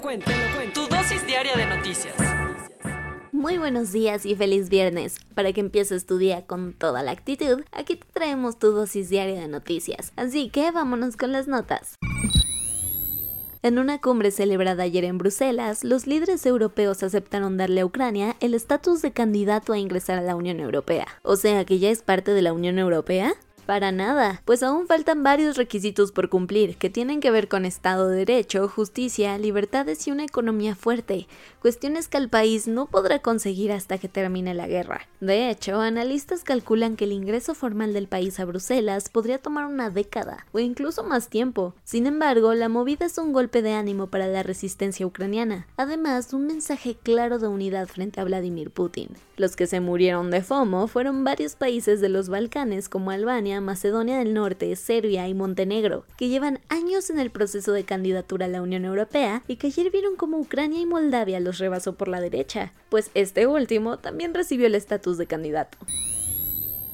lo cuento, te lo cuento. Tu dosis diaria de noticias. Muy buenos días y feliz viernes. Para que empieces tu día con toda la actitud, aquí te traemos tu dosis diaria de noticias. Así que vámonos con las notas. En una cumbre celebrada ayer en Bruselas, los líderes europeos aceptaron darle a Ucrania el estatus de candidato a ingresar a la Unión Europea. O sea que ya es parte de la Unión Europea. Para nada, pues aún faltan varios requisitos por cumplir que tienen que ver con Estado de Derecho, justicia, libertades y una economía fuerte, cuestiones que el país no podrá conseguir hasta que termine la guerra. De hecho, analistas calculan que el ingreso formal del país a Bruselas podría tomar una década o incluso más tiempo. Sin embargo, la movida es un golpe de ánimo para la resistencia ucraniana, además un mensaje claro de unidad frente a Vladimir Putin. Los que se murieron de FOMO fueron varios países de los Balcanes como Albania, Macedonia del Norte, Serbia y Montenegro, que llevan años en el proceso de candidatura a la Unión Europea y que ayer vieron como Ucrania y Moldavia los rebasó por la derecha, pues este último también recibió el estatus de candidato.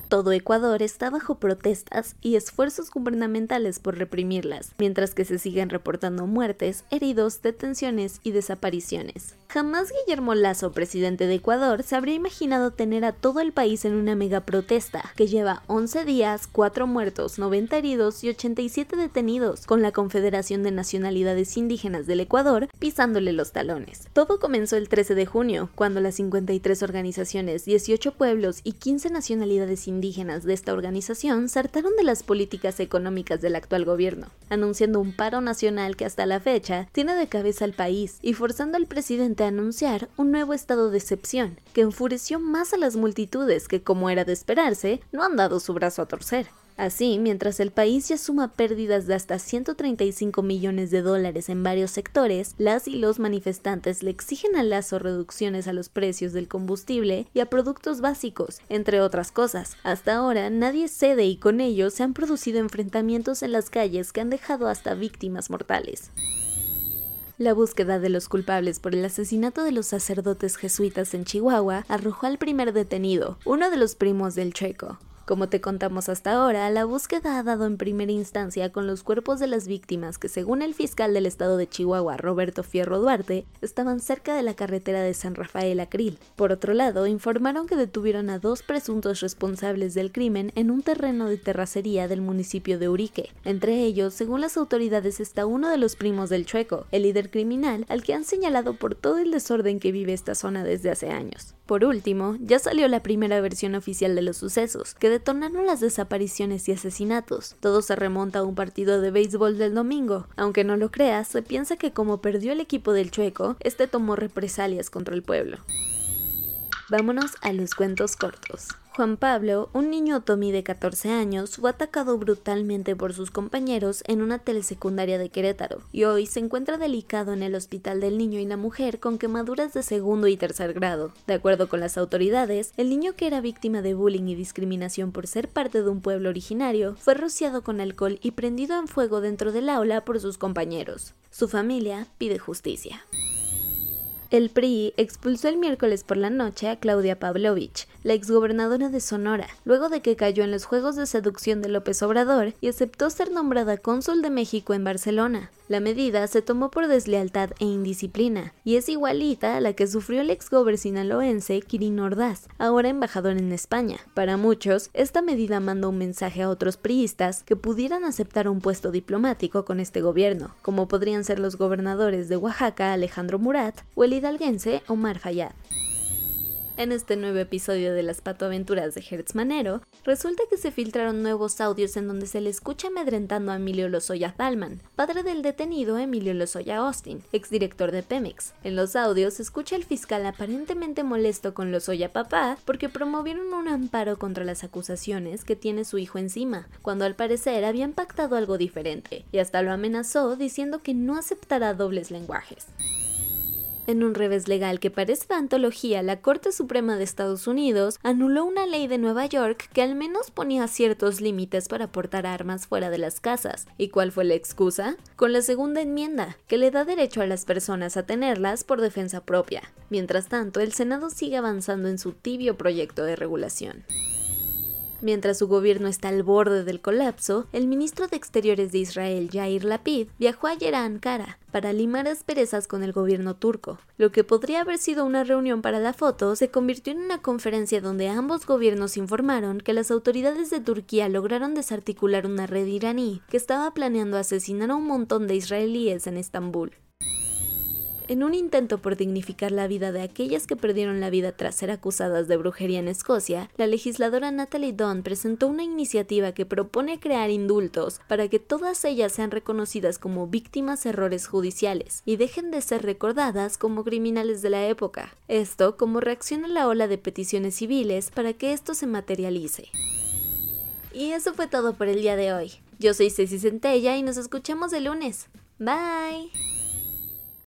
Todo Ecuador está bajo protestas y esfuerzos gubernamentales por reprimirlas, mientras que se siguen reportando muertes, heridos, detenciones y desapariciones. Jamás Guillermo Lazo, presidente de Ecuador, se habría imaginado tener a todo el país en una mega protesta, que lleva 11 días, 4 muertos, 90 heridos y 87 detenidos, con la Confederación de Nacionalidades Indígenas del Ecuador pisándole los talones. Todo comenzó el 13 de junio, cuando las 53 organizaciones, 18 pueblos y 15 nacionalidades indígenas de esta organización saltaron de las políticas económicas del actual gobierno, anunciando un paro nacional que hasta la fecha tiene de cabeza al país y forzando al presidente anunciar un nuevo estado de excepción, que enfureció más a las multitudes que, como era de esperarse, no han dado su brazo a torcer. Así, mientras el país ya suma pérdidas de hasta 135 millones de dólares en varios sectores, las y los manifestantes le exigen a Lazo reducciones a los precios del combustible y a productos básicos, entre otras cosas. Hasta ahora nadie cede y con ello se han producido enfrentamientos en las calles que han dejado hasta víctimas mortales. La búsqueda de los culpables por el asesinato de los sacerdotes jesuitas en Chihuahua arrojó al primer detenido, uno de los primos del Checo. Como te contamos hasta ahora, la búsqueda ha dado en primera instancia con los cuerpos de las víctimas que según el fiscal del estado de Chihuahua, Roberto Fierro Duarte, estaban cerca de la carretera de San Rafael Acril. Por otro lado, informaron que detuvieron a dos presuntos responsables del crimen en un terreno de terracería del municipio de Urique. Entre ellos, según las autoridades, está uno de los primos del Chueco, el líder criminal al que han señalado por todo el desorden que vive esta zona desde hace años. Por último, ya salió la primera versión oficial de los sucesos, que detonaron las desapariciones y asesinatos. Todo se remonta a un partido de béisbol del domingo. Aunque no lo creas, se piensa que como perdió el equipo del Chueco, este tomó represalias contra el pueblo. Vámonos a los cuentos cortos. Juan Pablo, un niño otomí de 14 años, fue atacado brutalmente por sus compañeros en una telesecundaria de Querétaro y hoy se encuentra delicado en el hospital del niño y la mujer con quemaduras de segundo y tercer grado. De acuerdo con las autoridades, el niño que era víctima de bullying y discriminación por ser parte de un pueblo originario fue rociado con alcohol y prendido en fuego dentro del aula por sus compañeros. Su familia pide justicia. El PRI expulsó el miércoles por la noche a Claudia Pavlovich, la exgobernadora de Sonora, luego de que cayó en los juegos de seducción de López Obrador y aceptó ser nombrada cónsul de México en Barcelona. La medida se tomó por deslealtad e indisciplina, y es igualita a la que sufrió el exgober sinaloense Kirin Ordaz, ahora embajador en España. Para muchos, esta medida manda un mensaje a otros priistas que pudieran aceptar un puesto diplomático con este gobierno, como podrían ser los gobernadores de Oaxaca Alejandro Murat o el hidalguense Omar Fayad. En este nuevo episodio de las patoaventuras de Hertz Manero, resulta que se filtraron nuevos audios en donde se le escucha amedrentando a Emilio Lozoya Thalman, padre del detenido Emilio Lozoya Austin, exdirector de Pemex. En los audios se escucha al fiscal aparentemente molesto con Lozoya papá porque promovieron un amparo contra las acusaciones que tiene su hijo encima, cuando al parecer habían pactado algo diferente, y hasta lo amenazó diciendo que no aceptará dobles lenguajes. En un revés legal que parece de antología, la Corte Suprema de Estados Unidos anuló una ley de Nueva York que al menos ponía ciertos límites para portar armas fuera de las casas. ¿Y cuál fue la excusa? Con la segunda enmienda, que le da derecho a las personas a tenerlas por defensa propia. Mientras tanto, el Senado sigue avanzando en su tibio proyecto de regulación. Mientras su gobierno está al borde del colapso, el ministro de Exteriores de Israel, Yair Lapid, viajó ayer a Ankara para limar asperezas con el gobierno turco. Lo que podría haber sido una reunión para la foto se convirtió en una conferencia donde ambos gobiernos informaron que las autoridades de Turquía lograron desarticular una red iraní que estaba planeando asesinar a un montón de israelíes en Estambul. En un intento por dignificar la vida de aquellas que perdieron la vida tras ser acusadas de brujería en Escocia, la legisladora Natalie Dunn presentó una iniciativa que propone crear indultos para que todas ellas sean reconocidas como víctimas de errores judiciales y dejen de ser recordadas como criminales de la época. Esto como reacción a la ola de peticiones civiles para que esto se materialice. Y eso fue todo por el día de hoy. Yo soy Ceci Centella y nos escuchamos el lunes. Bye.